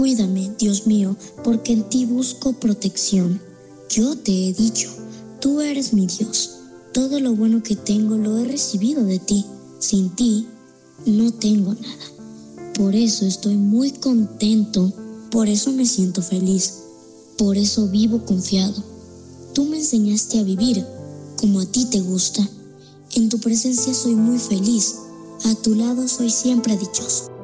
Cuídame, Dios mío, porque en ti busco protección. Yo te he dicho, tú eres mi Dios. Todo lo bueno que tengo lo he recibido de ti. Sin ti, no tengo nada. Por eso estoy muy contento, por eso me siento feliz, por eso vivo confiado. Tú me enseñaste a vivir como a ti te gusta. En tu presencia soy muy feliz, a tu lado soy siempre dichoso.